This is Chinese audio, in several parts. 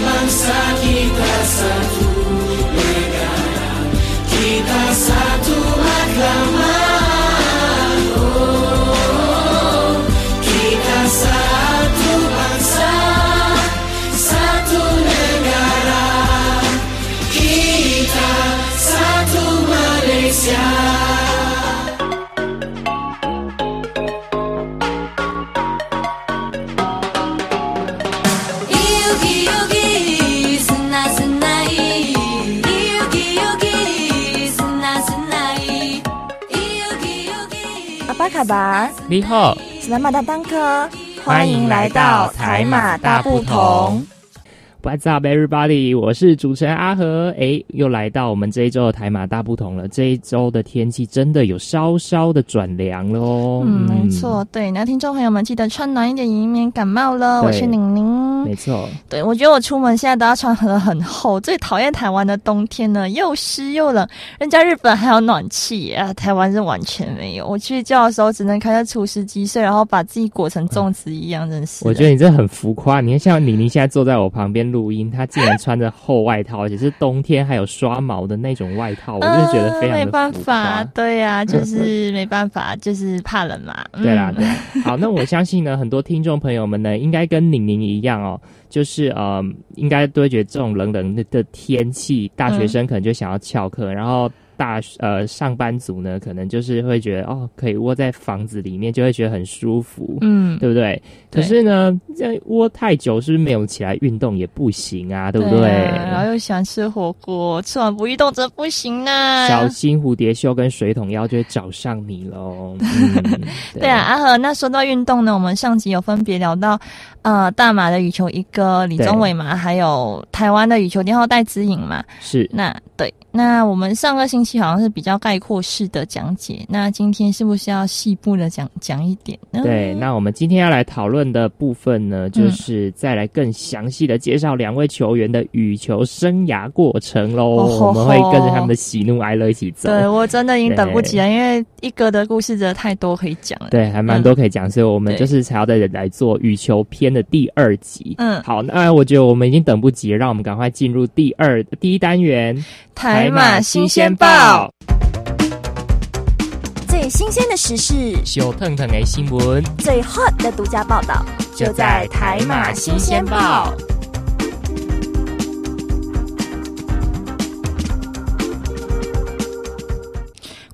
bangsa, kita satu 巴，你好，斯拉马大当科，欢迎来到台马大不同。What's up, everybody？我是主持人阿和，哎，又来到我们这一周的台马大不同了。这一周的天气真的有稍稍的转凉了哦。嗯，没错，对，那听众朋友们记得穿暖一点，以免感冒了。我是宁宁，没错，对我觉得我出门现在都要穿很很厚，最讨厌台湾的冬天呢，又湿又冷。人家日本还有暖气啊，台湾是完全没有。我去睡觉的时候只能开着除湿机睡，然后把自己裹成粽子一样，真是。我觉得你这很浮夸。你看，像宁宁现在坐在我旁边录音，她竟然穿着厚外套，而且是冬天还有刷毛的那种外套，我真的觉得非常没办法，对呀、就是没办法，就是怕冷嘛。嗯对啦，对。好，那我相信呢，很多听众朋友们呢，应该跟宁宁一样哦，就是呃，应该都会觉得这种冷冷的的天气，大学生可能就想要翘课，然后大呃上班族呢，可能就是会觉得哦，可以窝在房子里面，就会觉得很舒服。嗯，对不对？可是呢，这窝太久是不是没有起来运动也不行啊，对不对？啊然后又喜欢吃火锅，吃完不运动真不行呢。小心蝴蝶袖跟水桶腰就会找上你喽。嗯、对啊，，阿和，那说到运动呢，我们上集有分别聊到，呃，大马的羽球一哥李宗伟嘛，还有台湾的羽球天后戴资颖嘛。是那对，那我们上个星期好像是比较概括式的讲解，那今天是不是要细部的讲讲一点呢？对，那我们今天要来讨论的部分呢，嗯就是再来更详细的介绍两位球员的羽球生涯过程喽。哦我们会跟着他们的喜怒哀乐一起走。对我真的已经等不及了，因为一哥的故事真的太多可以讲了。对，还蛮多可以讲，所以我们就是才要再来做羽球篇的第二集。嗯好，那我觉得我们已经等不及了，让我们赶快进入第二第一单元台马新鲜报，最新鲜的时事，小腾腾的新闻。最 hot 的独家报道，就在台马新鲜报。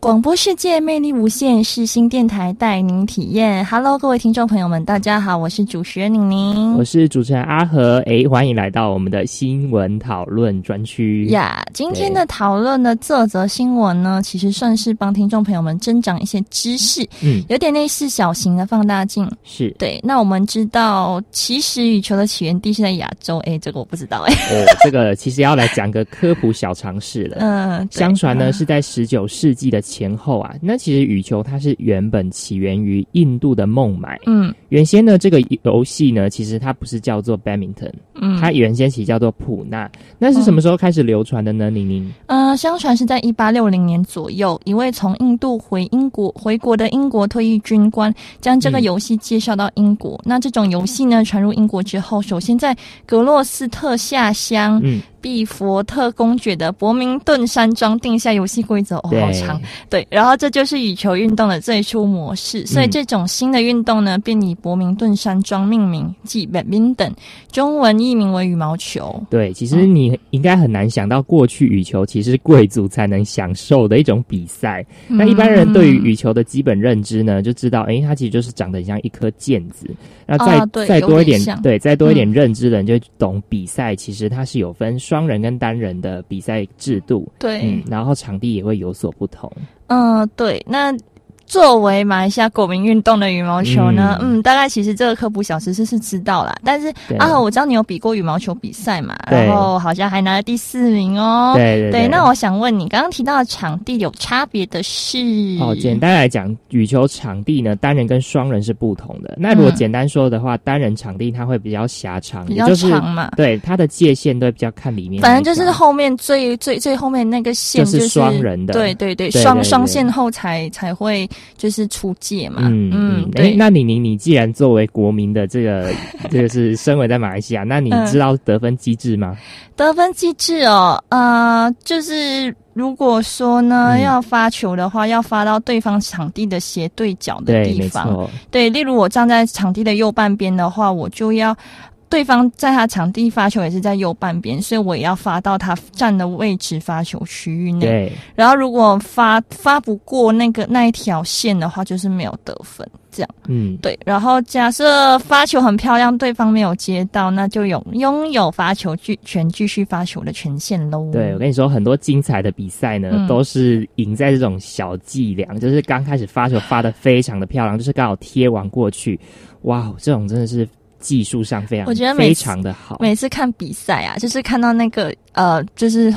广播世界魅力无限，是新电台带您体验。Hello，各位听众朋友们，大家好，我是主持人宁宁我。是主持人阿和，诶，欢迎来到我们的新闻讨论专区。呀今天的讨论的这则新闻呢，其实算是帮听众朋友们增长一些知识，嗯，有点类似小型的放大镜。是对，那我们知道，其实羽球的起源地是在亚洲，诶，这个我不知道，诶。哦，这个其实要来讲个科普小常识了。嗯，相传呢，是在十九世纪的前后啊，那其实羽球它是原本起源于印度的孟买。嗯原先呢，这个游戏呢，其实它不是叫做 badminton，嗯，它原先起叫做普纳。那是什么时候开始流传的呢？宁宁？呃，相传是在一八六零年左右，一位从印度回英国回国的英国退役军官将这个嗯游戏介绍到英国。那这种游戏呢，传入英国之后，首先在格洛斯特下乡嗯，毕佛特公爵的伯明顿山庄定下游戏规则。哦，好长。对，然后这就是羽球运动的最初模式。所以嗯这种新的运动呢，便以伯明顿山庄命名，即 badminton，中文译名为羽毛球。对，其实你应该很难想到，过去羽球其实是贵族才能享受的一种比赛。那一般人对于嗯羽球的基本认知呢，就知道，诶，它其实就是长得很像一颗毽子。那再、再多一点对，再多一点嗯认知的人就懂比赛，其实它是有分双人跟单人的比赛制度。对，嗯，然后场地也会有所不同。嗯，对，那。作为马来西亚国民运动的羽毛球呢，嗯嗯大概其实这个科普小知识是知道啦。但是对阿和，我知道你有比过羽毛球比赛嘛，对然后好像还拿了第四名哦。对对那我想问你，刚刚提到的场地有差别的是？哦，简单来讲，羽球场地呢，单人跟双人是不同的。那如果嗯简单说的话，单人场地它会比较狭长，比较也就是长嘛。对它的界限都会比较看里面反正就是后面最最最后面那个线就是是双人的对对对双双线后才才会就是出界嘛。嗯嗯，哎、对。那你你，你既然作为国民的这个 这个是身为在马来西亚，那你嗯知道得分机制吗？得分机制哦，呃，就是如果说呢、嗯要发球的话，要发到对方场地的斜对角的地方。错，对，例如我站在场地的右半边的话，我就要对方在他场地发球也是在右半边，所以我也要发到他站的位置发球区域内。对，然后如果发发不过那个那一条线的话，就是没有得分。这样嗯，对，然后假设发球很漂亮，对方没有接到，那就有拥有发球继权继续发球的权限喽。对，我跟你说，很多精彩的比赛呢，嗯都是赢在这种小伎俩，就是刚开始发球发的非常的漂亮，就是刚好贴完过去，哇，这种真的是技术上非常，我觉得非常的好。每次看比赛啊，就是看到那个呃，就是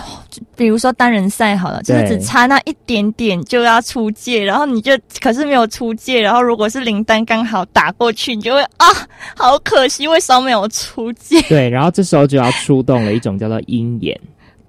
比如说单人赛好了，就是只差那一点点就要出界，然后你就可是没有出界，然后如果是林丹刚好打过去，你就会啊，好可惜，为什么没有出界？对，然后这时候就要出动了一种叫做鹰眼。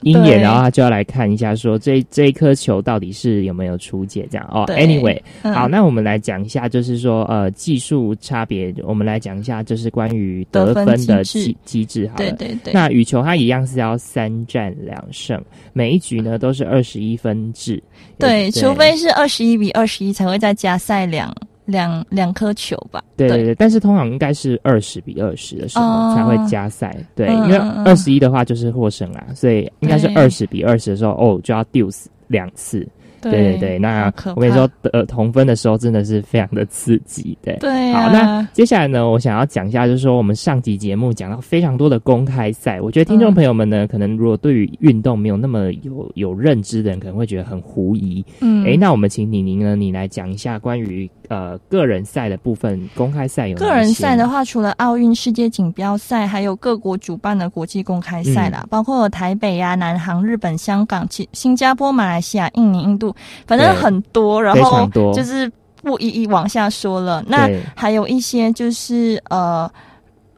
鹰眼，然后他就要来看一下，说这这一颗球到底是有没有出界，这样。哦。Anyway，嗯。好，那我们来讲一下，就是说呃技术差别，我们来讲一下，就是关于得得分分的机机机制好了。对对对，那羽球它一样是要三战两胜，每一局呢都是二十一分制。对，除非是二十一比二十一才会再加赛两两两颗球吧。对对对，但是通常应该是二十比二十的时候哦才会加赛。对，嗯因为二十一的话就是获胜啦，所以应该是对二十比二十的时候哦就要 deuce 两次。对对对，那我跟你说，呃同分的时候真的是非常的刺激。对。对啊，好，那接下来呢，我想要讲一下，就是说我们上集节目讲到非常多的公开赛，我觉得听众朋友们呢，可能如果对于运动没有那么有有认知的人，可能会觉得很狐疑。嗯哎，那我们请李宁呢，你来讲一下关于呃个人赛的部分，公开赛有哪个人赛的话，除了奥运、世界锦标赛，还有各国主办的国际公开赛嗯啦，包括台北呀、南航、日本、香港、新新加坡、马来西亚、印尼、印度，反正很多。然后就是不一一往下说了。那还有一些就是呃。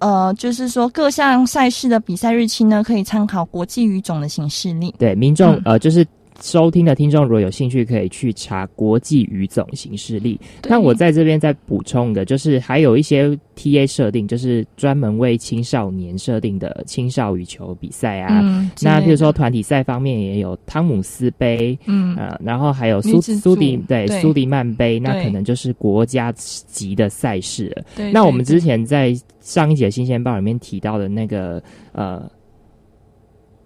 呃，就是说各项赛事的比赛日期呢，可以参考国际语种的行事历。对民众、嗯呃就是。收听的听众如果有兴趣，可以去查国际羽总形式力。那我在这边再补充的，就是还有一些 TA 设定，就是专门为青少年设定的青少羽球比赛啊。嗯，那比如说团体赛方面也有汤姆斯杯，嗯，呃，然后还有女苏苏迪对对苏迪曼杯，那可能就是国家级的赛事了。对。那我们之前在上一节新鲜报里面提到的那个呃。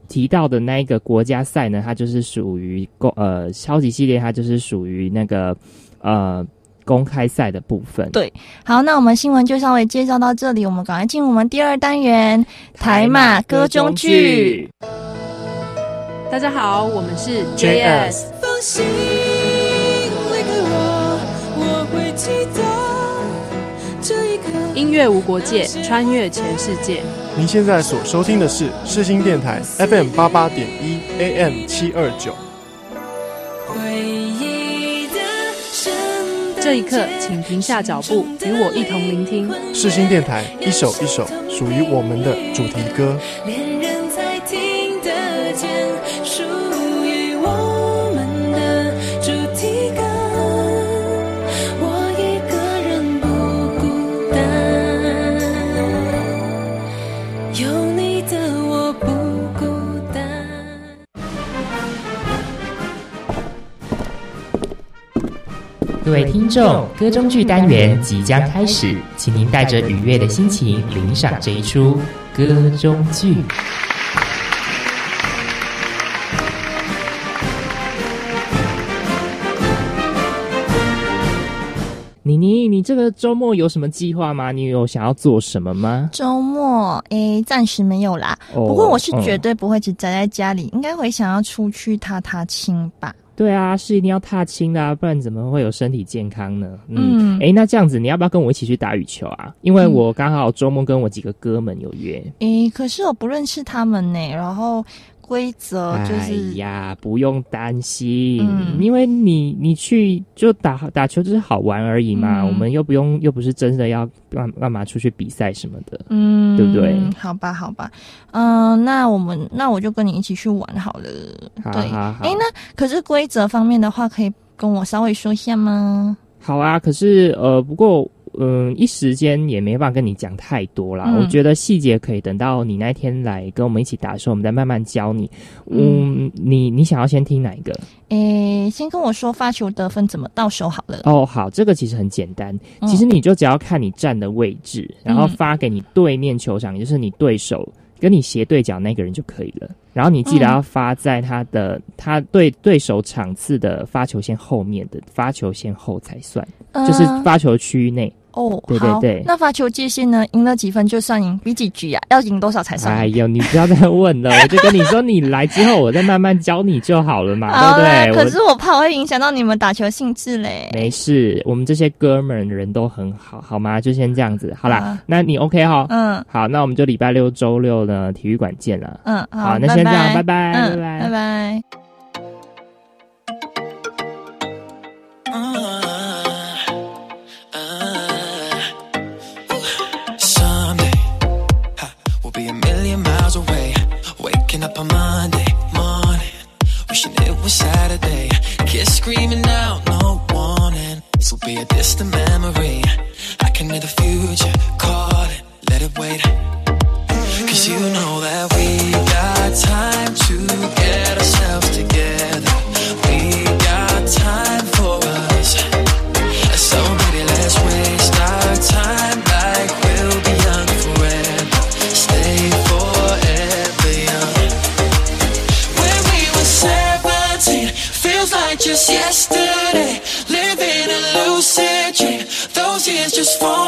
提到的那一个国家赛呢，它就是属于公呃超级系列，它就是属于那个呃公开赛的部分。对好，那我们新闻就稍微介绍到这里，我们赶快进入我们第二单元台马歌中剧。大家好，我们是 JS 放心离开我，我会记得这一刻。音乐无国界，穿越全世界。您现在所收听的是世新电台 FM 八八点一 AM 七二九。回忆的圣诞这一刻，请停下脚步，与我一同聆听。世新电台一首一首属于我们的主题歌。各位听众，歌中剧单元即将开始，请您带着愉悦的心情领赏这一出歌中剧。妮妮，你这个周末有什么计划吗？你有想要做什么吗？周末诶，暂时没有啦。哦不过我是嗯绝对不会只宅在家里，应该会想要出去踏踏青吧。对啊，是一定要踏青的、啊，不然怎么会有身体健康呢？嗯诶，那这样子，你要不要跟我一起去打羽球啊？因为我刚好周末跟我几个哥们有约。诶，可是我不认识他们呢，然后规则就哎是、呀，不用担心，嗯因为你你去就打打球就是好玩而已嘛，嗯我们又不用又不是真的要干干嘛出去比赛什么的。嗯，对不对？好吧，好吧，嗯、那我们那我就跟你一起去玩好了。好对，好好诶，那可是规则方面的话，可以跟我稍微说一下吗？好啊，可是呃，不过嗯、一时间也没办法跟你讲太多啦。嗯我觉得细节可以等到你那天来跟我们一起打的时候，我们再慢慢教你。嗯，你你想要先听哪一个？诶，先跟我说发球得分怎么到手好了。哦，好，这个其实很简单，嗯其实你就只要看你站的位置，然后嗯发给你对面球场，也就是你对手跟你斜对角那个人就可以了。然后你记得嗯要发在他的、他对对手场次的发球线后面的发球线后才算，就是呃发球区域内。哦，对对好对那发球界限呢？赢了几分就算赢，比几局啊？要赢多少才算？哎呦，你不要再问了，我就跟你说，你来之后我再慢慢教你就好了嘛，对不对？可是我怕我会影响到你们打球兴致嘞。没事，我们这些哥们儿人都很好，好吗？就先这样子，好啦，啊那你 OK 哈？嗯好，那我们就礼拜六、周六呢，体育馆见了。嗯，好，那先这样，拜拜，嗯，拜拜，拜拜。This will be a distant memory. I can hear the future calling, let it wait. Cause you know that we got time to get ourselves together. We got time for us. So baby, let's waste our time like we'll be young forever. Stay forever young. When we were 17, feels like just yesterday. just want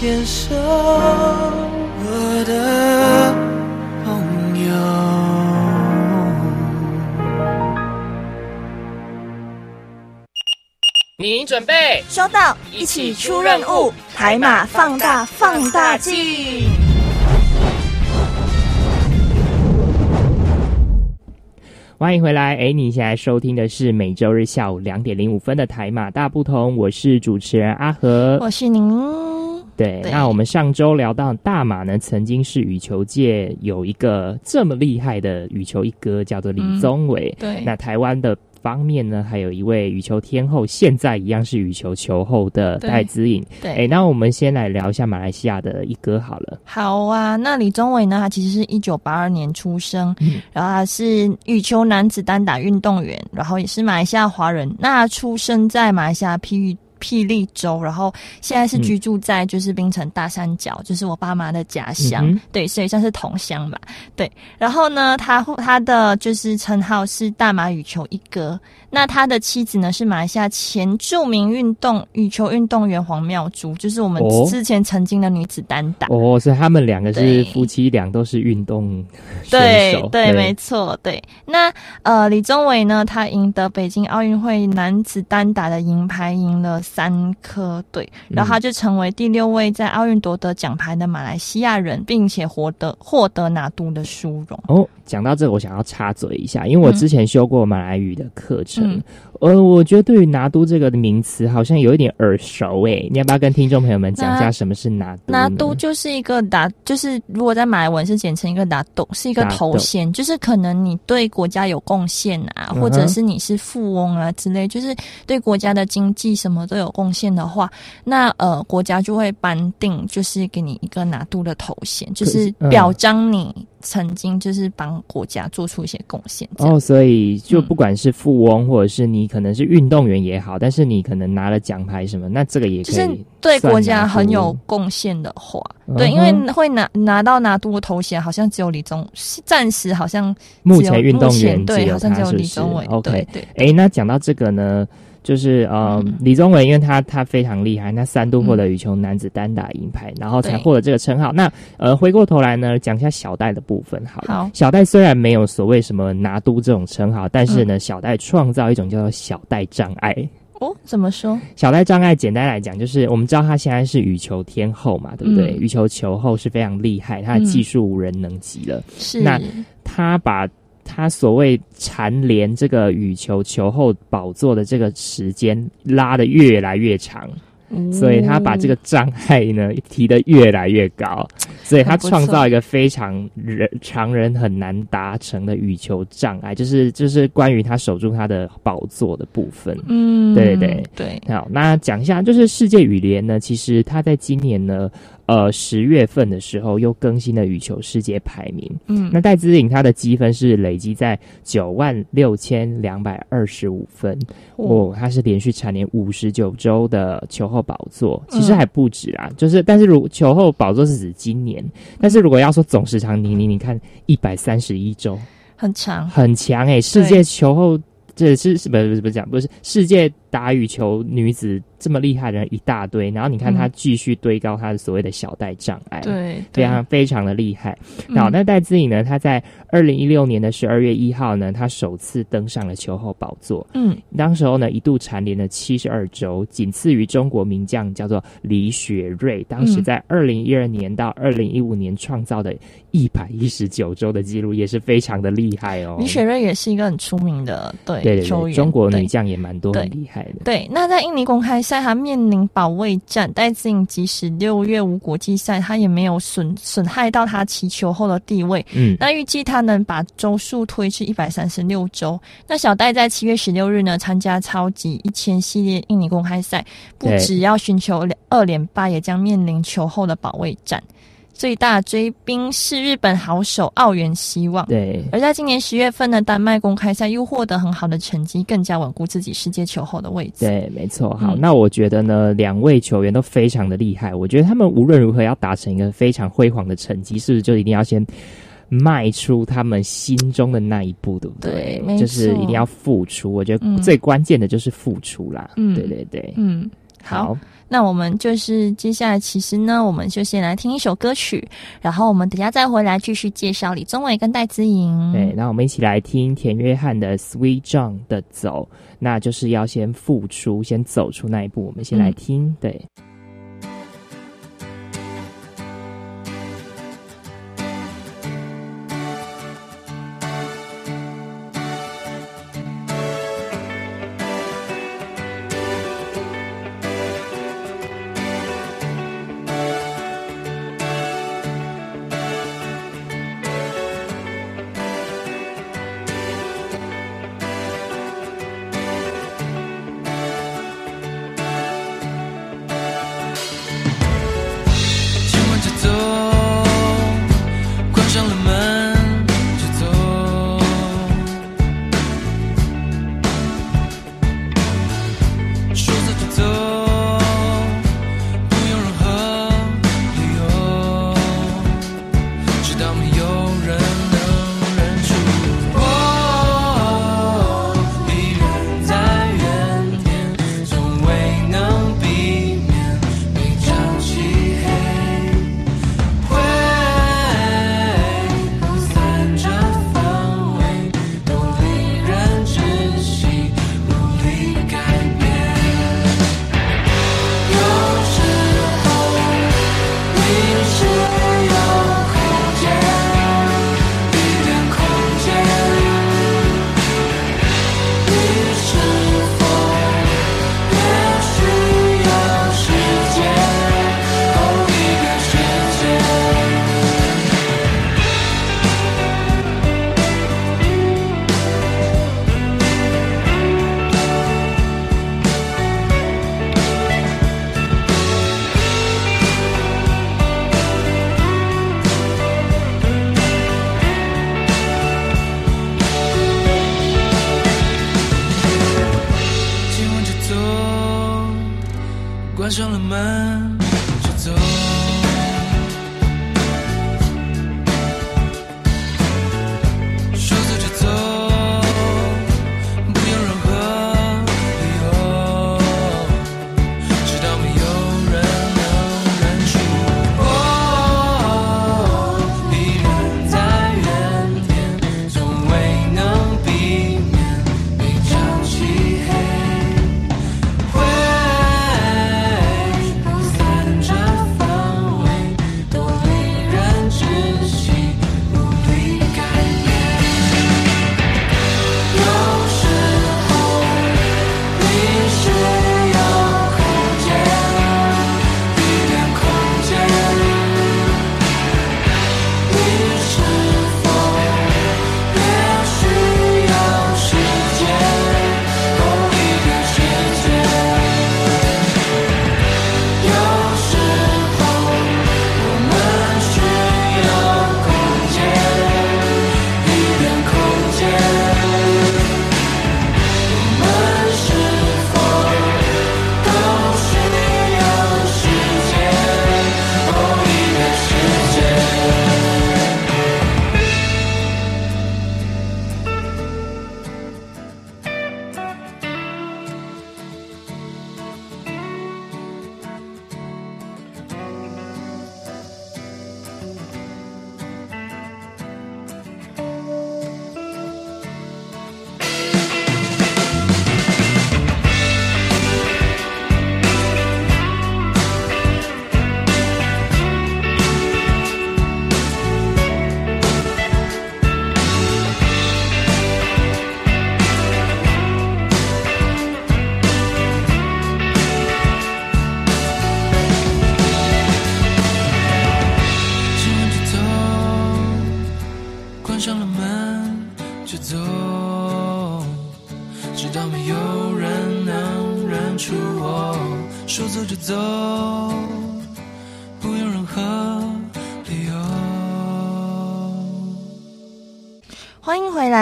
牵手，我的朋友。你准备，收到，一起出任务，台马放大放大镜。欢迎回来，哎，你现在收听的是每周日下午两点零五分的台马大不同，我是主持人阿和，我是您。对，那我们上周聊到大马呢，曾经是羽球界有一个这么厉害的羽球一哥，叫做李宗伟。对，那台湾的。方面呢，还有一位羽球天后，现在一样是羽球球后的戴资颖。对，哎，那我们先来聊一下马来西亚的一哥好了。好啊，那李宗伟呢？他其实是一九八二年出生，然后他是羽球男子单打运动员，然后也是马来西亚华人。那出生在马来西亚霹雳。霹雳州，然后现在是居住在就是槟城大三角，就是我爸妈的家乡，对，所以算是同乡吧。对，然后呢，他他的就是称号是大马羽球一哥。那他的妻子呢是马来西亚前著名运动羽球运动员黄妙珠，就是我们之前曾经的女子单打。哦，所以他们两个是夫妻俩，都是运动对对，没错，对。那呃，李宗伟呢，他赢得北京奥运会男子单打的银牌，赢了。三颗对，然后他就成为第六位在奥运夺得奖牌的马来西亚人，并且获得获得拿督的殊荣。哦，讲到这个，我想要插嘴一下，因为我之前修过马来语的课程。嗯。呃，我觉得对于拿督这个名词好像有一点耳熟诶，你要不要跟听众朋友们讲一下什么是拿督？拿督就是一个打，就是如果在马来文是简称一个拿督，是一个头衔，就是可能你对国家有贡献啊，或者是你是富翁啊之类，就是对国家的经济什么都有贡献的话，那呃国家就会颁定，就是给你一个拿督的头衔，就是表彰你。曾经就是帮国家做出一些贡献哦，所以就不管是富翁或者是你可能是运动员也好，但是你可能拿了奖牌什么，那这个也可以对国家很有贡献的话，对，因为会拿拿到拿督头衔，好像只有李宗，暂时好像目前运动员对，好像只有李宗伟。OK，对，哎，那讲到这个呢？就是呃，李宗伟，因为他他非常厉害，他三度获得羽球男子单打银牌，然后才获得这个称号。那呃，回过头来呢，讲一下小戴的部分。好了，小戴虽然没有所谓什么拿督这种称号，但是呢，小戴创造一种叫做小戴障碍。哦，怎么说？小戴障碍简单来讲，就是我们知道他现在是羽球天后嘛，对不对？羽球球后是非常厉害，他的技术无人能及了。是，那他把。他所谓蝉联这个羽球球后宝座的这个时间拉得越来越长，所以他把这个障碍呢提得越来越高，所以他创造一个非常人常人很难达成的羽球障碍，就是就是关于他守住他的宝座的部分。嗯，对对对。好，那讲一下，就是世界羽联呢，其实他在今年呢。呃，十月份的时候又更新了羽球世界排名。嗯，那戴资颖她的积分是累积在九万六千两百二十五分。哦，她是连续蝉联五十九周的球后宝座，其实还不止啊。就是，但是如球后宝座是指今年，但是如果要说总时长，你你你看一百三十一周，很长，很强诶，世界球后这是是不是不是不是讲不是世界打羽球女子。这么厉害的人一大堆，然后你看她继续堆高她的所谓的小袋障碍，对，非常非常的厉害。好，那戴资颖呢？她在二零一六年的十二月一号呢，她首次登上了球后宝座。嗯，当时候呢，一度蝉联了七十二周，仅次于中国名将叫做李雪芮，当时在二零一二年到二零一五年创造的一百一十九周的记录，也是非常的厉害哦。李雪芮也是一个很出名的对对对，中国女将也蛮多很厉害的。对，那在印尼公开。赛他面临保卫战，戴资颖即使六月无国际赛，他也没有损损害到他祈求后的地位。嗯，那预计他能把周数推至一百三十六周。那小戴在七月十六日呢，参加超级一千系列印尼公开赛，不只要寻求二连霸，也将面临球后的保卫战。最大追兵是日本好手奥原希望，对。而在今年十月份的丹麦公开赛又获得很好的成绩，更加稳固自己世界球后的位置。对，没错。好，那我觉得呢，两位球员都非常的厉害。我觉得他们无论如何要达成一个非常辉煌的成绩，是不是就一定要先迈出他们心中的那一步，对不对？对，就是一定要付出。我觉得最关键的就是付出啦。嗯，对对对，嗯。好，那我们就是接下来，其实呢，我们就先来听一首歌曲，然后我们等下再回来继续介绍李宗伟跟戴姿颖。对，那我们一起来听田约翰的《Sweet John》的走，那就是要先付出，先走出那一步。我们先来听，对。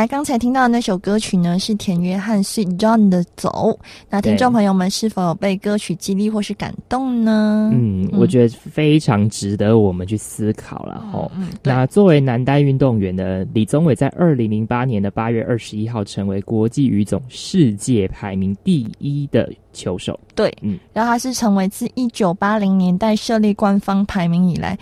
来！刚才听到的那首歌曲呢，是田约翰《Sweet John》的《走》。那听众朋友们是否有被歌曲激励或是感动呢？嗯，我觉得非常值得我们去思考了哈。嗯，那作为男单运动员的，李宗伟在二零零八年的八月二十一号成为国际羽总世界排名第一的球手。对，嗯，然后他是成为自一九八零年代设立官方排名以来。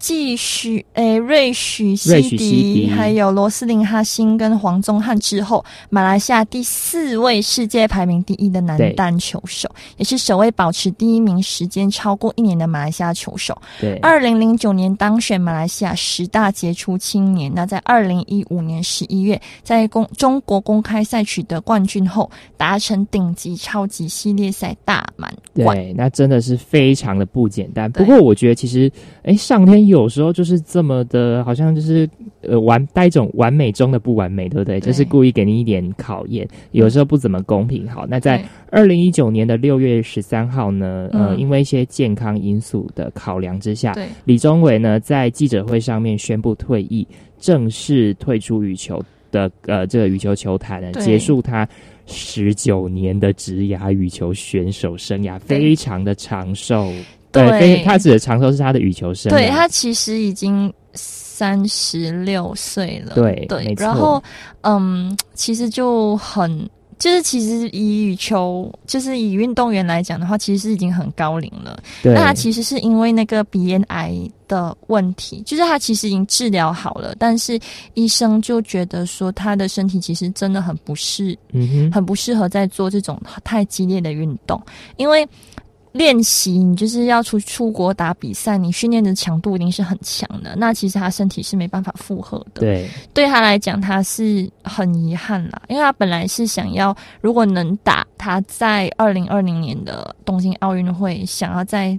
继许诶瑞许西迪，还有罗斯林哈辛跟黄宗汉之后，马来西亚第四位世界排名第一的男单球手，也是首位保持第一名时间超过一年的马来西亚球手。对，二零零九年当选马来西亚十大杰出青年。那在二零一五年十一月，在公中国公开赛取得冠军后，达成顶级超级系列赛大满贯。对，那真的是非常的不简单。不过我觉得其实，哎，上天。有时候就是这么的，好像就是呃完带一种完美中的不完美，对不对？就是故意给你一点考验，有时候不怎么公平。好，那在二零一九年的六月十三号呢，呃，因为一些健康因素的考量之下，李宗伟呢在记者会上面宣布退役，正式退出羽球的呃这个羽球球坛，结束他十九年的职涯羽球选手生涯，非常的长寿。对，他指的长寿是他的羽球生涯。对他其实已经三十六岁了。对对，然后嗯，其实就很，就是其实以羽球，就是以运动员来讲的话，其实是已经很高龄了。那他其实是因为那个鼻咽癌的问题，就是他其实已经治疗好了，但是医生就觉得说他的身体其实真的很不适，嗯哼，很不适合在做这种太激烈的运动，因为。练习，你就是要出出国打比赛，你训练的强度一定是很强的。那其实他身体是没办法负荷的。对，对他来讲，他是很遗憾啦，因为他本来是想要，如果能打，他在二零二零年的东京奥运会，想要在。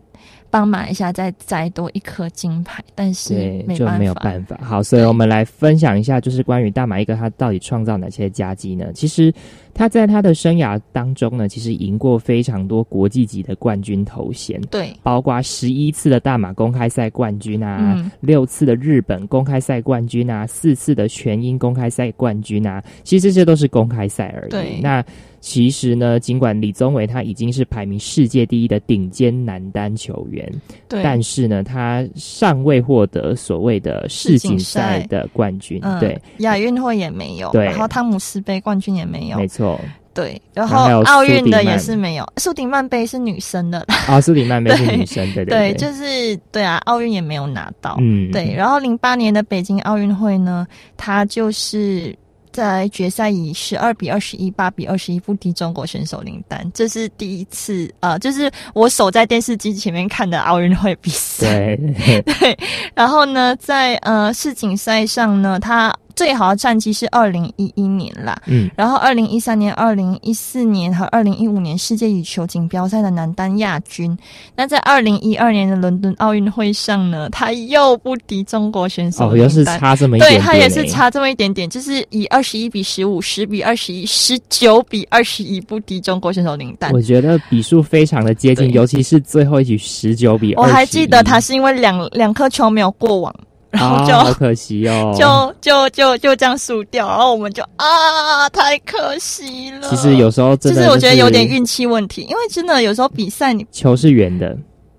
帮马来西亚再摘多一颗金牌，但是就没有办法。好，所以我们来分享一下，就是关于大马一哥他到底创造哪些佳绩呢？其实他在他的生涯当中呢，其实赢过非常多国际级的冠军头衔，对，包括十一次的大马公开赛冠军啊，六次的日本公开赛冠军啊，四次的全英公开赛冠军啊，其实这些都是公开赛而已。那其实呢，尽管李宗伟他已经是排名世界第一的顶尖男单球员，对，但是呢，他尚未获得所谓的世锦赛的冠军，对，亚运会也没有，对，然后汤姆斯杯冠军也没有，没错，对，然后奥运的也是没有，苏迪曼。杯是女生的，啊，苏迪曼杯是女生，对对对，就是对啊，奥运也没有拿到，嗯，对，然后零八年的北京奥运会呢，他就是。在决赛以十二比二十一、八比二十一不敌中国选手林丹，这是第一次呃，就是我守在电视机前面看的奥运会比赛。对 对，然后呢，在呃世锦赛上呢，他。最好的战绩是二零一一年啦，嗯，然后二零一三年、二零一四年和二零一五年世界羽球锦标赛的男单亚军。那在二零一二年的伦敦奥运会上呢，他又不敌中国选手，哦，又是差这么一点，对他也是差这么一点点，就是以二十一比十五、十比二十一、十九比二十一不敌中国选手林丹。我觉得比数非常的接近，尤其是最后一局十九比二。我还记得他是因为两两颗球没有过网。然后就好可惜哦，就就就就这样输掉，然后我们就啊，太可惜了。其实有时候真的，其实我觉得有点运气问题，因为真的有时候比赛你球是圆的，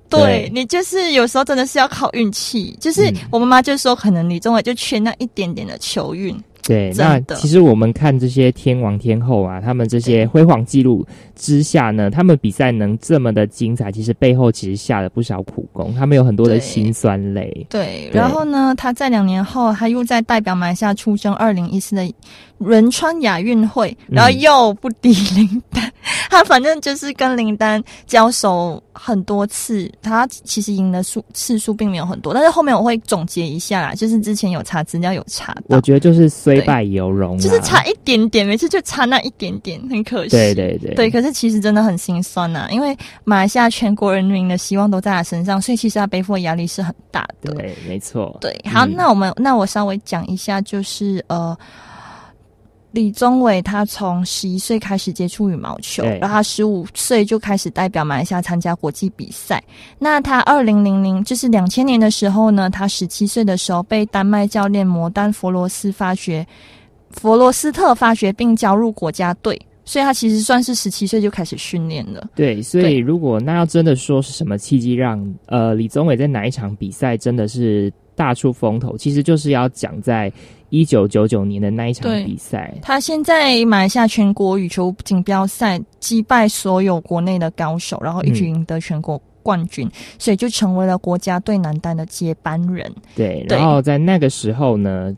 对你就是有时候真的是要靠运气。就是我妈妈就说，可能李宗伟就缺那一点点的球运。对，那其实我们看这些天王天后啊，他们这些辉煌记录之下呢，他们比赛能这么的精彩，其实背后其实下了不少苦功，他们有很多的辛酸泪。对，然后呢，他在两年后，他又在代表马来西亚出征二零一四的仁川亚运会，然后又不敌林丹，他反正就是跟林丹交手很多次，他其实赢的数次数并没有很多，但是后面我会总结一下啦，就是之前有查资料有查到，我觉得就是虽败犹荣，就是差一点点，每次就差那一点点，很可惜。对对对，对，可是其实真的很心酸呐，因为马来西亚全国人民的希望都在他身上，所以其实他背负的压力是很大的。对，没错。对，好，那我们那我稍微讲一下，就是呃。李宗伟他从十一岁开始接触羽毛球，然后他十五岁就开始代表马来西亚参加国际比赛。那他二零零零就是两千年的时候呢，他十七岁的时候被丹麦教练摩丹佛罗斯发掘，佛罗斯特发掘并加入国家队。所以他其实算是十七岁就开始训练了。对，所以如果那要真的说是什么契机让呃李宗伟在哪一场比赛真的是大出风头，其实就是要讲在一九九九年的那一场比赛。他现在马来西亚全国羽球锦标赛击败所有国内的高手，然后一举赢得全国冠军，所以就成为了国家队男单的接班人。对，然后在那个时候呢。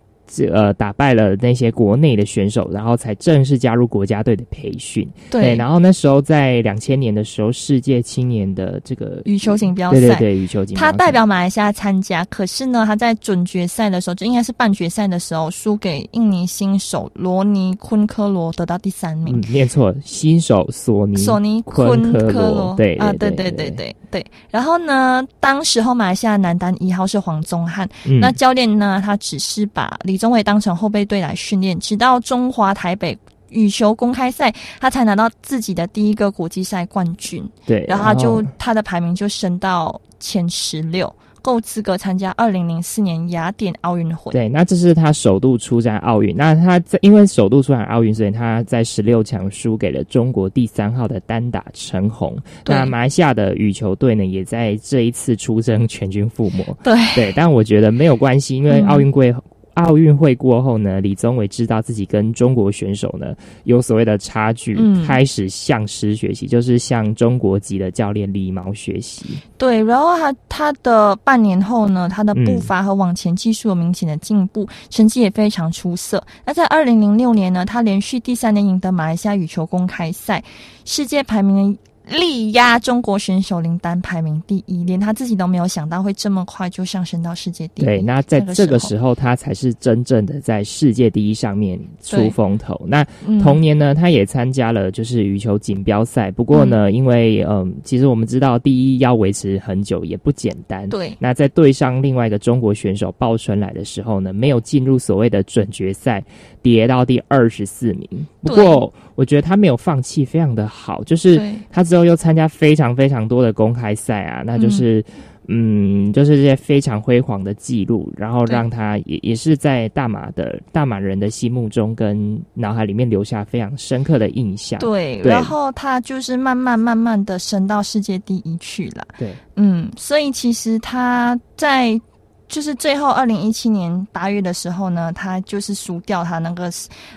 呃，打败了那些国内的选手，然后才正式加入国家队的培训。对，然后那时候在两千年的时候，世界青年的这个羽球锦标赛，对对对，羽球锦，他代表马来西亚参加。可是呢，他在准决赛的时候，就应该是半决赛的时候，输给印尼新手罗尼昆科罗，得到第三名。念错，新手索尼索尼昆科罗，对啊，对对对对对。然后呢，当时候马来西亚男单一号是黄宗汉，那教练呢，他只是把李。宗伟当成后备队来训练，直到中华台北羽球公开赛，他才拿到自己的第一个国际赛冠军。对，然后他就他的排名就升到前十六。够资格参加二零零四年雅典奥运会。对，那这是他首度出战奥运。那他在因为首度出战奥运，所以他在十六强输给了中国第三号的单打陈红。那马来西亚的羽球队呢，也在这一次出征全军覆没。对对，但我觉得没有关系，因为奥运会。奥运会过后呢，李宗伟知道自己跟中国选手呢有所谓的差距，开始向师学习，就是向中国籍的教练李毛学习。对，然后他他的半年后呢，他的步伐和往前技术有明显的进步，成绩也非常出色。那在二零零六年呢，他连续第三年赢得马来西亚羽球公开赛世界排名。力压中国选手林丹排名第一，连他自己都没有想到会这么快就上升到世界第一。对，那在这个时候，他才是真正的在世界第一上面出风头。那同年呢，他也参加了就是羽球锦标赛。不过呢，因为嗯，其实我们知道第一要维持很久也不简单。对。那在对上另外一个中国选手鲍春来的时候呢，没有进入所谓的准决赛，跌到第二十四名。不过我觉得他没有放弃，非常的好，就是他。之后又参加非常非常多的公开赛啊，那就是，嗯，就是这些非常辉煌的记录，然后让他也也是在大马的大马人的心目中跟脑海里面留下非常深刻的印象。对，然后他就是慢慢慢慢的升到世界第一去了。对，嗯，所以其实他在。就是最后二零一七年八月的时候呢，他就是输掉他那个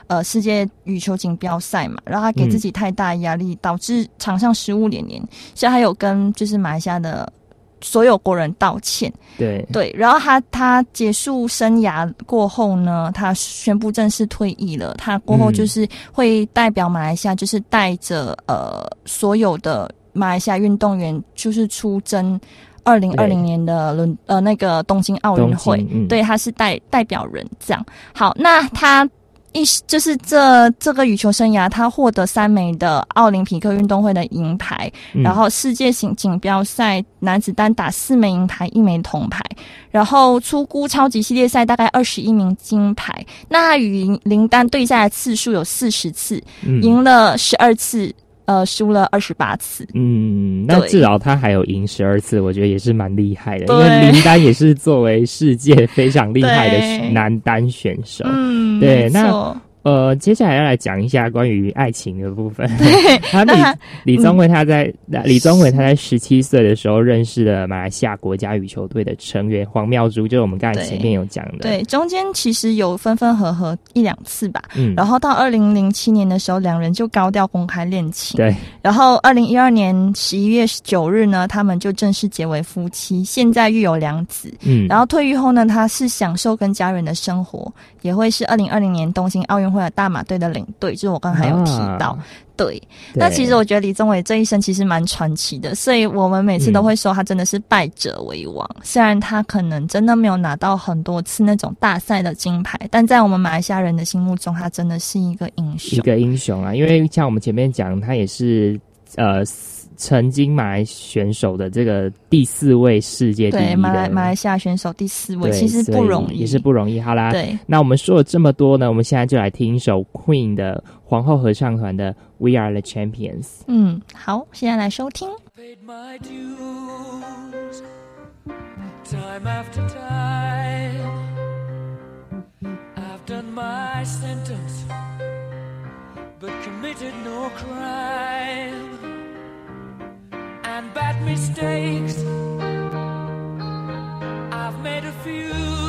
呃世界羽球锦标赛嘛，然后他给自己太大压力，导致场上失误连连，所以他有跟就是马来西亚的所有国人道歉。对对，然后他他结束生涯过后呢，他宣布正式退役了。他过后就是会代表马来西亚，就是带着呃所有的马来西亚运动员，就是出征。二零二零年的伦呃那个东京奥运会，对他是代代表人这样。好，那他一就是这这个羽球生涯，他获得三枚的奥林匹克运动会的银牌，然后世界锦锦标赛男子单打四枚银牌，一枚铜牌，然后出估超级系列赛大概二十一名金牌。那他与林丹对赛的次数有四十次，赢了十二次。呃，输了二十八次。嗯，那至少他还有赢十二次，我觉得也是蛮厉害的。因为林丹也是作为世界非常厉害的男单选手。嗯，对，那。呃，接下来要来讲一下关于爱情的部分。他李李宗伟他在李宗伟他在十七岁的时候认识了马来西亚国家羽球队的成员黄妙珠，就是我们刚才前面有讲的。对，中间其实有分分合合一两次吧。嗯，然后到二零零七年的时候，两人就高调公开恋情。对，然后二零一二年十一月九日呢，他们就正式结为夫妻，现在育有两子。嗯，然后退役后呢，他是享受跟家人的生活，也会是二零二零年东京奥运会。的大马队的领队，就是我刚才有提到，对。那其实我觉得李宗伟这一生其实蛮传奇的，所以我们每次都会说他真的是败者为王。虽然他可能真的没有拿到很多次那种大赛的金牌，但在我们马来西亚人的心目中，他真的是一个英雄，一个英雄啊！因为像我们前面讲，他也是呃。曾经马来选手的这个第四位世界第一的马来马来西亚选手第四位，其实不容易，也是不容易。好啦，对，那我们说了这么多呢，我们现在就来听一首 Queen 的皇后合唱团的 We Are the Champions。嗯，好，现在来收听。done my sentence, but committed no crime. Mistakes, I've made a few.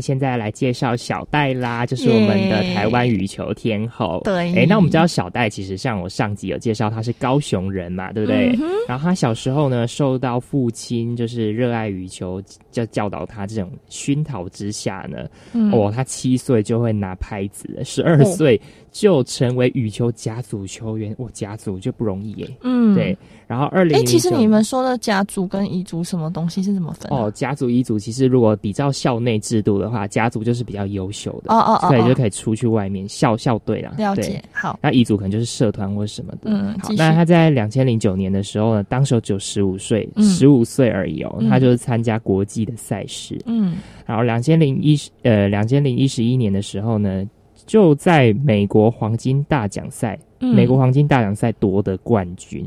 现在来介绍小戴啦，就是我们的台湾羽球天后。对哎，那我们知道小戴其实像我上集有介绍，他是高雄人嘛，对不对？嗯然后他小时候呢，受到父亲就是热爱羽球，教教导他这种熏陶之下呢，嗯哦，他七岁就会拿拍子了，十二哦岁就成为羽球甲组球员。哇，甲组就不容易耶。嗯对。然后二零哎，其实你们说的甲组跟彝族什么东西是怎么分的？哦，甲组、乙组其实如果比较校内制度的话，家族就是比较优秀的，哦哦哦对，哦就可以出去外面校校队啦。对了解，好，那乙组可能就是社团或什么的。嗯好那他在两千零九年的时候呢，当时候只有十五岁，嗯十五岁而已哦，嗯他就是参加国际的赛事。嗯然后两千零一十呃两千零一十一年的时候呢，就在美国黄金大奖赛，嗯美国黄金大奖赛夺得冠军。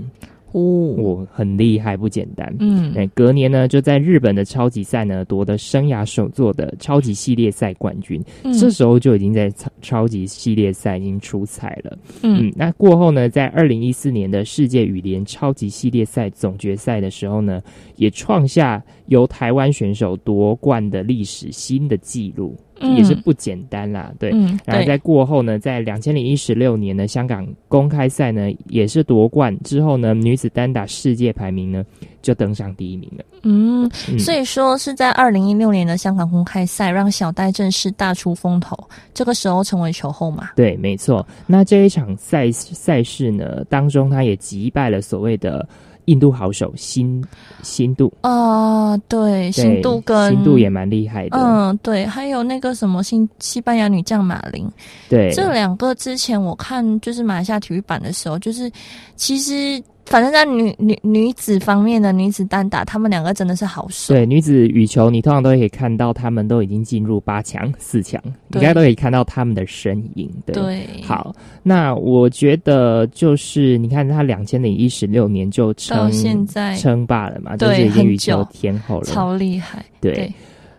哦，我很厉害，不简单。嗯哎，隔年呢，就在日本的超级赛呢夺得生涯首座的超级系列赛冠军。嗯这时候就已经在超超级系列赛已经出彩了。嗯那过后呢，在二零一四年的世界羽联超级系列赛总决赛的时候呢，也创下由台湾选手夺冠的历史新的纪录。嗯也是不简单啦，对。嗯然后在过后呢，在两千零一十六年的香港公开赛呢，也是夺冠之后呢，女子单打世界排名呢就登上第一名了。嗯，嗯所以说是在二零一六年的香港公开赛，让小戴正式大出风头，这个时候成为球后嘛。对，没错。那这一场赛赛事呢，当中他也击败了所谓的印度好手新新度，啊、对，对新度跟新度也蛮厉害的。嗯，对，还有那个什么新西班牙女将马林，对，这两个之前我看就是马来西亚体育版的时候，就是其实反正在女女女子方面的女子单打，他们两个真的是好手。对女子羽球，你通常都可以看到他们都已经进入八强、四强，应该都可以看到他们的身影。对，对好，那我觉得就是你看，他两千零一十六年就称到现在称霸了嘛，就对是已经羽球天后了，超厉害。对。对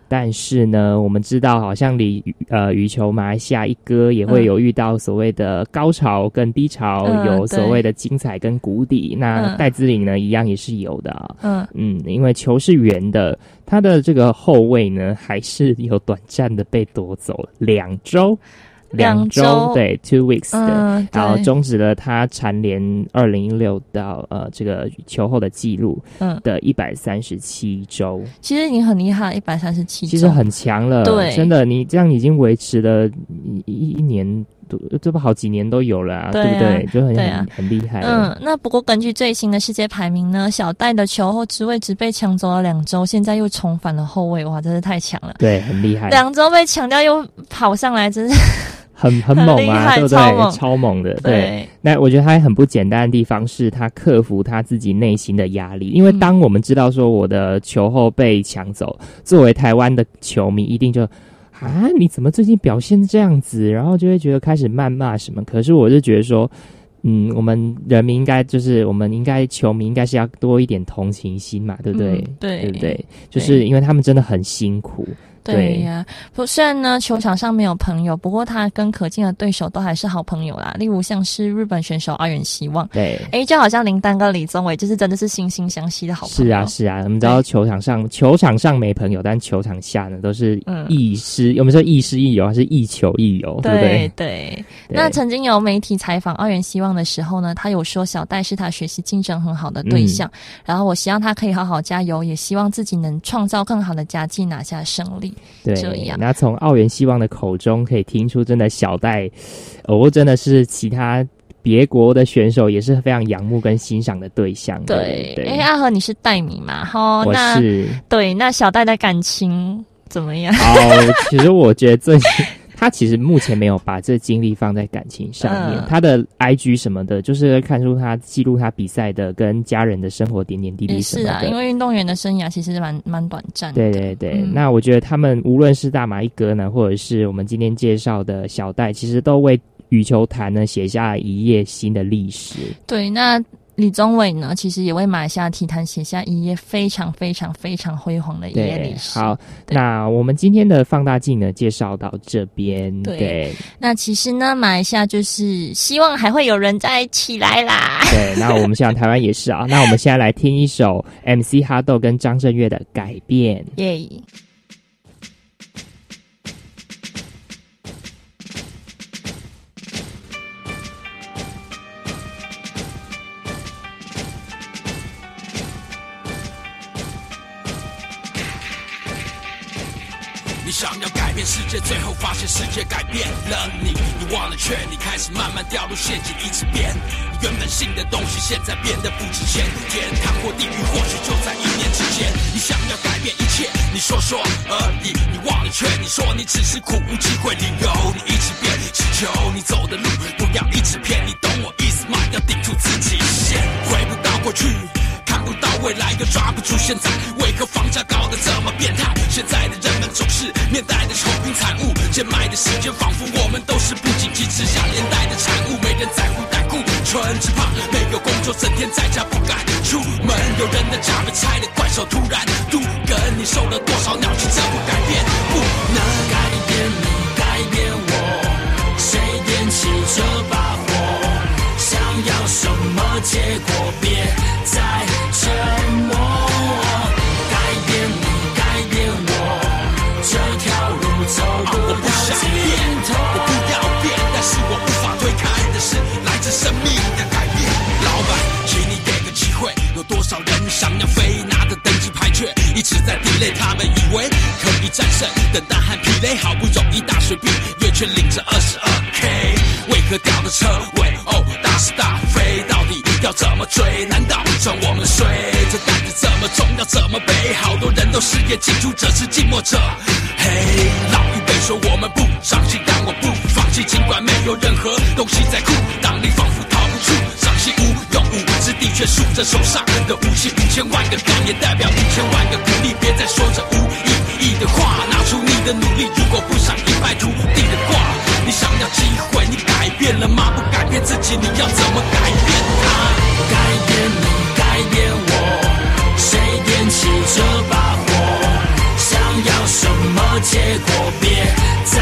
但是呢，我们知道，好像离呃羽球马来西亚一哥也会有遇到所谓的高潮跟低潮，嗯有所谓的精彩跟谷底。那嗯戴资颖呢，一样也是有的啊、嗯嗯，因为球是圆的，他的这个后卫呢，还是有短暂的被夺走两周。两周周对，two weeks 的，嗯然后对终止了他蝉联二零一六到呃这个球后的记录嗯的一百三十七周。其实已经很厉害，一百三十七，其实很强了，对真的，你这样已经维持了一一一年多，这不好几年都有了啊，对啊不对？就很啊很很厉害。嗯，那不过根据最新的世界排名呢，小戴的球后职位只被抢走了两周，现在又重返了后卫，哇，真是太强了。对，很厉害，两周被抢掉又跑上来，真是很很猛啊，对不对？超猛超猛的，对。对那我觉得他很不简单的地方是他克服他自己内心的压力，因为当我们知道说我的球后被抢走，作为台湾的球迷一定就。啊！你怎么最近表现这样子？然后就会觉得开始谩骂什么。可是我就觉得说，嗯，我们人民应该就是我们应该球迷应该是要多一点同情心嘛，对不对？嗯对对不对？就是因为他们真的很辛苦。对呀、不，虽然呢球场上没有朋友，不过他跟可敬的对手都还是好朋友啦。例如像是日本选手阿原希望，对，哎，就好像林丹跟李宗伟，就是真的是惺惺相惜的好朋友。是啊，是啊，我们知道球场上球场上没朋友，但球场下呢都是嗯亦师，我们说亦师亦友，还是亦球亦友，对不对对？对，那曾经有媒体采访二元希望的时候呢，他有说小戴是他学习竞争很好的对象，嗯然后我希望他可以好好加油，也希望自己能创造更好的佳绩，拿下胜利。对，这样那从奥元希望的口中可以听出，真的小戴，哦，真的是其他别国的选手也是非常仰慕跟欣赏的对象。对，对，哎，阿和你是戴米嘛？哈，我那是对，那小戴的感情怎么样？哦，其实我觉得最近。他其实目前没有把这精力放在感情上面，嗯他的 IG 什么的，就是看出他记录他比赛的跟家人的生活点点滴滴什么的。是啊，因为运动员的生涯其实蛮蛮短暂的。对对对，嗯那我觉得他们无论是大马一哥呢，或者是我们今天介绍的小戴，其实都为羽球坛呢写下一页新的历史。对，那李宗伟呢，其实也为马来西亚体坛写下一页非常非常非常辉煌的一页历，史。好，那我们今天的放大镜呢，介绍到这边。对对那其实呢，马来西亚就是希望还会有人再起来啦。对，那我们想台湾也是啊。那我们现在来听一首 MC 哈豆跟张震岳的《改变》。耶、想要改变世界，最后发现世界改变了你。你忘了劝你，开始慢慢掉入陷阱，一直变。你原本信的东西，现在变得不值钱。天堂或地狱，或许就在一念之间。你想要改变一切，你说说而已。你忘了劝你说你只是苦无机会理由，你一直变，祈求你走的路不要一直骗。你懂我意思吗？要顶住自己先，回不到过去。未来，又抓不住现在，为何房价搞得这么变态？现在的人们总是面带的愁云惨雾，贱卖的时间仿佛我们都是不经济之下连带的产物，没人在乎代顾，纯只怕没有工作，整天在家不敢出门。有人的家被拆的怪兽突然堵跟你受了多少鸟气，这不改变，不能改变你，改变我，谁点起这把火？想要什么结果？别有多少人想要飞，拿着登机牌却一直在地雷他们以为可以战胜，等待和疲累，好不容易大水毕业，却领着二十二 K，为何掉的车尾？哦，大是大非，到底要怎么追？难道让我们睡？这担子这么重，要怎么背？好多人都失业，记住这是寂寞者。嘿，老一辈说我们不伤心，但我不放弃，尽管没有任何东西在哭，当你仿佛逃不出伤心无，却数着手上的武器，五千万个干也代表五千万个鼓励。别再说着无意义的话，拿出。你的努力。如果不想一败涂地的话，你想要机会，你改变了吗？不改变自己，你要怎么改变它？改变你，改变我，谁点起这把火？想要什么结果？别再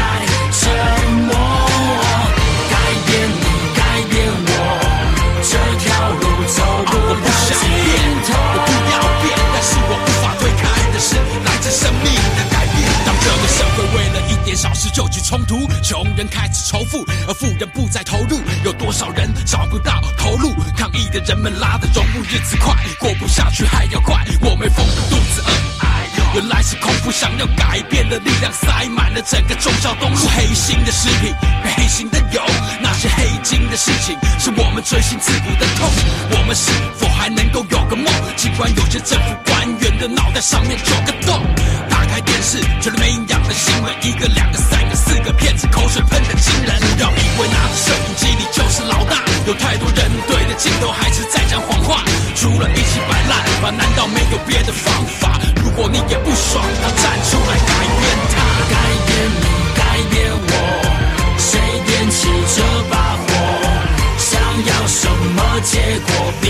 冲突，穷人开始仇富，而富人不再投入，有多少人找不到投入？抗议的人们拉的容不日子快，过不下去还要怪我没疯的肚子饿。原来是空腹想要改变的力量塞满了整个中小东路，黑心的食品黑心的油，那些黑金的事情是我们锥心刺骨的痛。我们是否还能够有个梦？尽管有些政府官员的脑袋上面有个洞。电视，觉得没营养的新闻，一个、两个、三个、四个，骗子口水喷的惊人，让以为拿着摄影机你就是老大。有太多人对着镜头还是在讲谎话，除了一起摆烂吧，难道没有别的方法？如果你也不爽，那站出来改变它，改变你，改变我，谁点起这把火？想要什么结果？别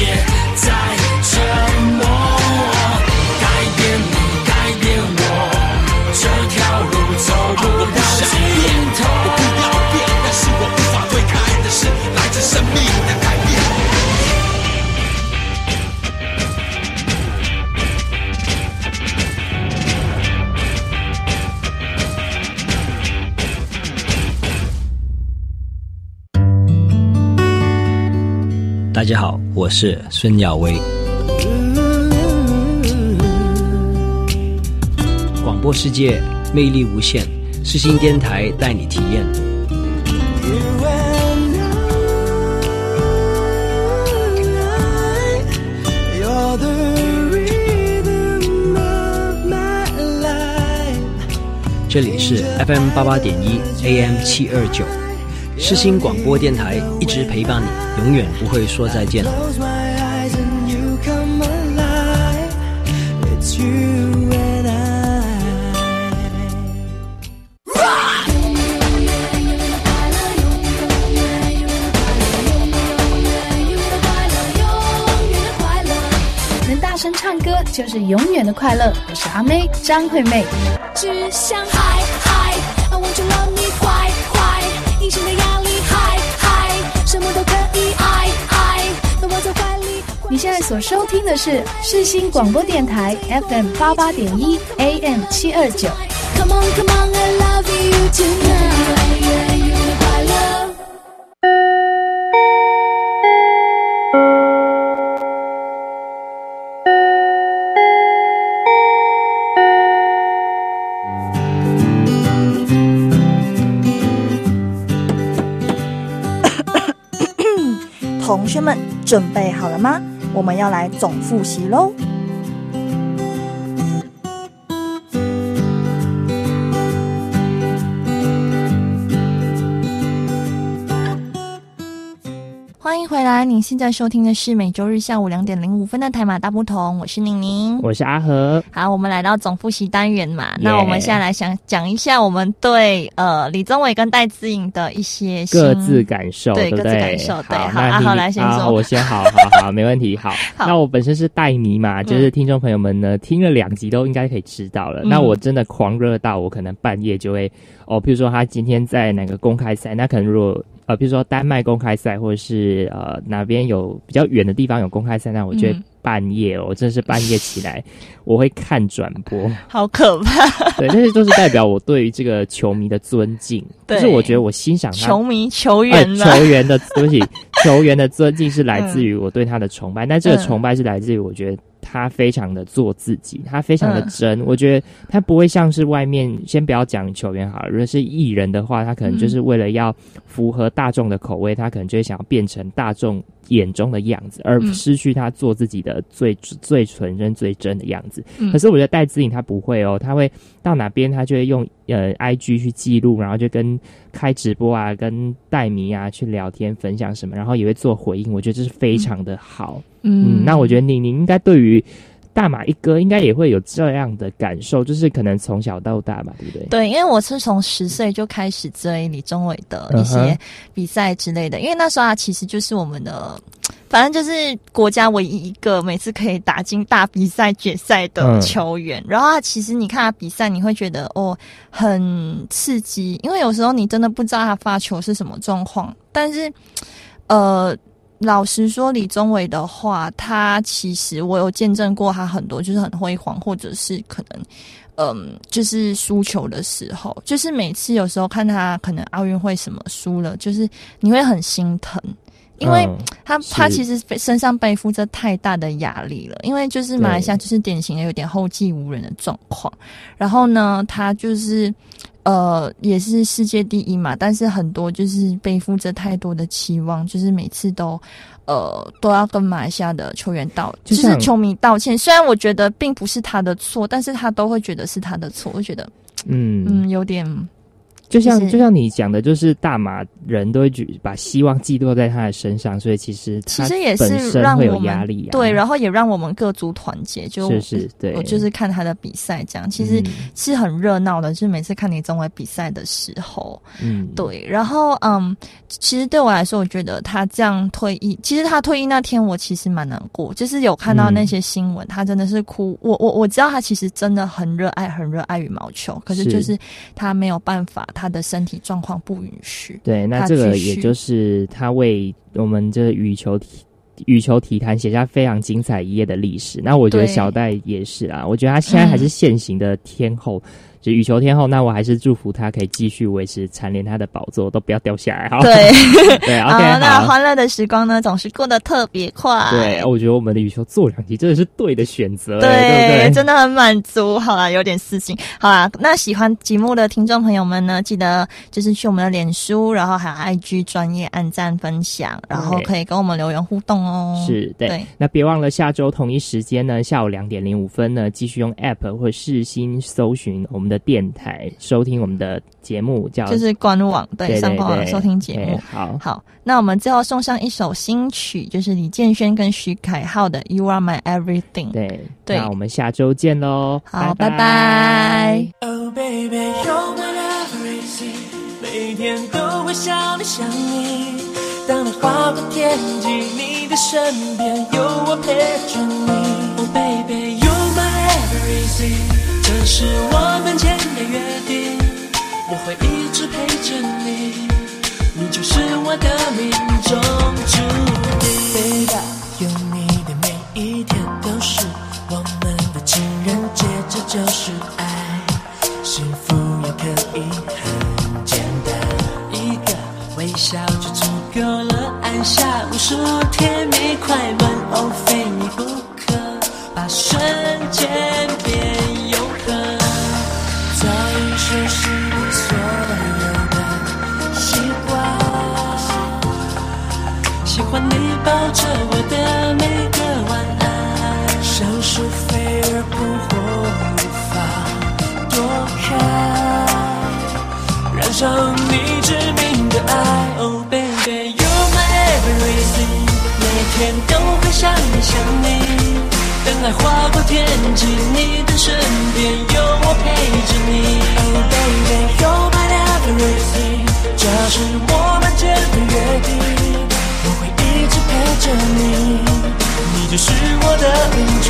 大家好，我是孙耀威。广播世界魅力无限，世新电台带你体验。这里是 FM 八八点一 AM 七二九，世新广播电台一直陪伴你，永远不会说再见。It's you and I. 能大声唱歌就是永远的快乐。我是阿妹张惠妹。只想嗨嗨，I want 隐形的压力嗨嗨，什么都可以爱爱，都握在怀里。你现在所收听的是世新广播电台 FM 八八点一 AM 七二九。Come on come on I love you tonight，同学们准备好了吗？我们要来总复习喽。您现在收听的是每周日下午两点零五分的台马大不同，我是宁宁，我是阿和。好，我们来到总复习单元嘛那我们现在来想讲一下我们对呃李宗伟跟戴资颖的一些各自感受，对各？自感受，对。好，阿豪来先啊说，我先好好好，没问题。好，那我本身是戴迷嘛，就是听众朋友们呢，听了两集都应该可以知道了。嗯那我真的狂热到我可能半夜就会哦，譬如说他今天在哪个公开赛，那可能如果呃，比如说丹麦公开赛，或者是呃哪边有比较远的地方有公开赛，那我觉得嗯半夜哦，我真的是半夜起来，我会看转播。好可怕。对，这些都是代表我对于这个球迷的尊敬，对就是我觉得我欣赏他球迷球员球员的对不起，球员的尊敬是来自于我对他的崇拜，但这个崇拜是来自于我觉得他非常的做自己，他非常的嗯。真，我觉得他不会像是外面，先不要讲球员好了，如果是艺人的话，他可能就是为了要符合大众的口味，他可能就会想要变成大众眼中的样子，而嗯失去他做自己的最最纯真、最真的样子。嗯可是我觉得戴姿颖他不会哦，他会到哪边他就会用呃 IG 去记录，然后就跟开直播啊、跟戴迷啊去聊天分享什么，然后也会做回应，我觉得这是非常的好。嗯，那我觉得你你应该对于。大马一哥应该也会有这样的感受，就是可能从小到大嘛，对不对？对，因为我是从十岁就开始追李宗伟的一些比赛之类的，因为那时候他其实就是我们的，反正就是国家唯一一个每次可以打进大比赛决赛的球员。然后他其实你看他比赛，你会觉得哦很刺激，因为有时候你真的不知道他发球是什么状况，但是呃。老实说，李宗伟的话，他其实我有见证过他很多，就是很辉煌，或者是可能，嗯，就是输球的时候，就是每次有时候看他可能奥运会什么输了，就是你会很心疼，因为他他其实身上背负着太大的压力了，因为就是马来西亚就是典型的有点后继无人的状况，然后呢，他就是。呃，也是世界第一嘛，但是很多就是背负着太多的期望，就是每次都，呃，都要跟马来西亚的球员道，就是球迷道歉。虽然我觉得并不是他的错，但是他都会觉得是他的错，我觉得，嗯嗯，有点。就像就像你讲的，就是大马人都会举把希望寄托在他的身上，所以其实其实也是让我们对，然后也让我们各族团结，就是对，我就是看他的比赛这样，其实是很热闹的。就是每次看李宗伟比赛的时候，嗯，对，然后嗯，其实对我来说，我觉得他这样退役，其实他退役那天，我其实蛮难过，就是有看到那些新闻，他真的是哭。我我我知道他其实真的很热爱，很热爱羽毛球，可是就是他没有办法，他。的身体状况不允许。对，那这个也就是他为我们这羽球体羽球体坛写下非常精彩一页的历史。那我觉得小戴也是啊，我觉得他现在还是现行的天后。就羽球天后，那我还是祝福他可以继续维持蝉联他的宝座，都不要掉下来哈。对 对，OK。那欢乐的时光呢，总是过得特别快。对，我觉得我们的羽球做两集真的是对的选择，对？真的很满足。好了，有点私心。好啦，那喜欢节目的听众朋友们呢，记得就是去我们的脸书，然后还有 IG 专业按赞分享，然后可以跟我们留言互动哦。是，对。那别忘了下周同一时间呢，下午两点零五分呢，继续用 App 或视新搜寻我们的。电台收听我们的节目，叫就是官网对上官网收听节目。好，好，那我们最后送上一首新曲，就是李健轩跟徐凯浩的《You Are My Everything》。对，那我们下周见喽！好，拜拜。Oh baby, you're my everything，每天都会想你想你。当你划过天际，你的身边有我陪着你。Oh baby, you're my everything。这是我们间的约定，我会一直陪着你，你就是我的命中注定。Baby，有你的每一天都是我们的情人节，这就是爱，幸福也可以很简单，一个微笑就足够了，按下无数甜蜜快门，哦，非你不可，把瞬间喜欢你抱着我的每个晚安，像是飞蛾扑火无法躲开，燃烧你致命的爱。Oh baby, you're my everything，每天都会想你想你，等爱划过天际，你的身边有我陪着你，Oh。baby, you're my everything，这是我们间的约定，着你，你就是我的命中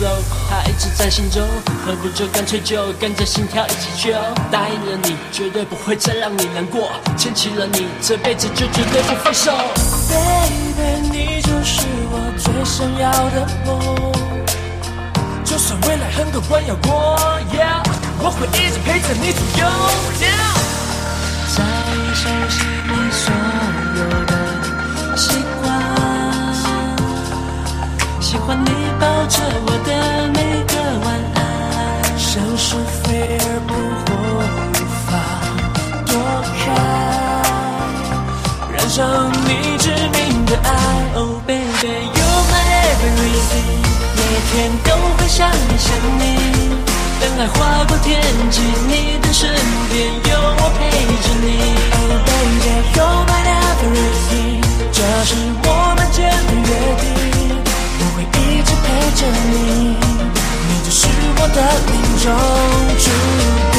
为你写的 flow，它一直在心中，何不就干脆就跟着心跳一起去哦？答应了你，绝对不会再让你难过，牵起了你，这辈子就绝对不放手。Baby，你就是我最想要的梦，就算未来很多关要过，Yeah，我会一直陪着你左右。在熟悉你所有的习惯，喜欢你。抱着我的每个晚安，像是飞蛾扑火，无法躲开，燃烧你致命的爱。Oh baby，you're my everything，每天都会想你想你。当爱划过天际，你的身边有我陪着你。Oh baby，you're my everything，这是我们间的约定。你，你就是我的命中注定。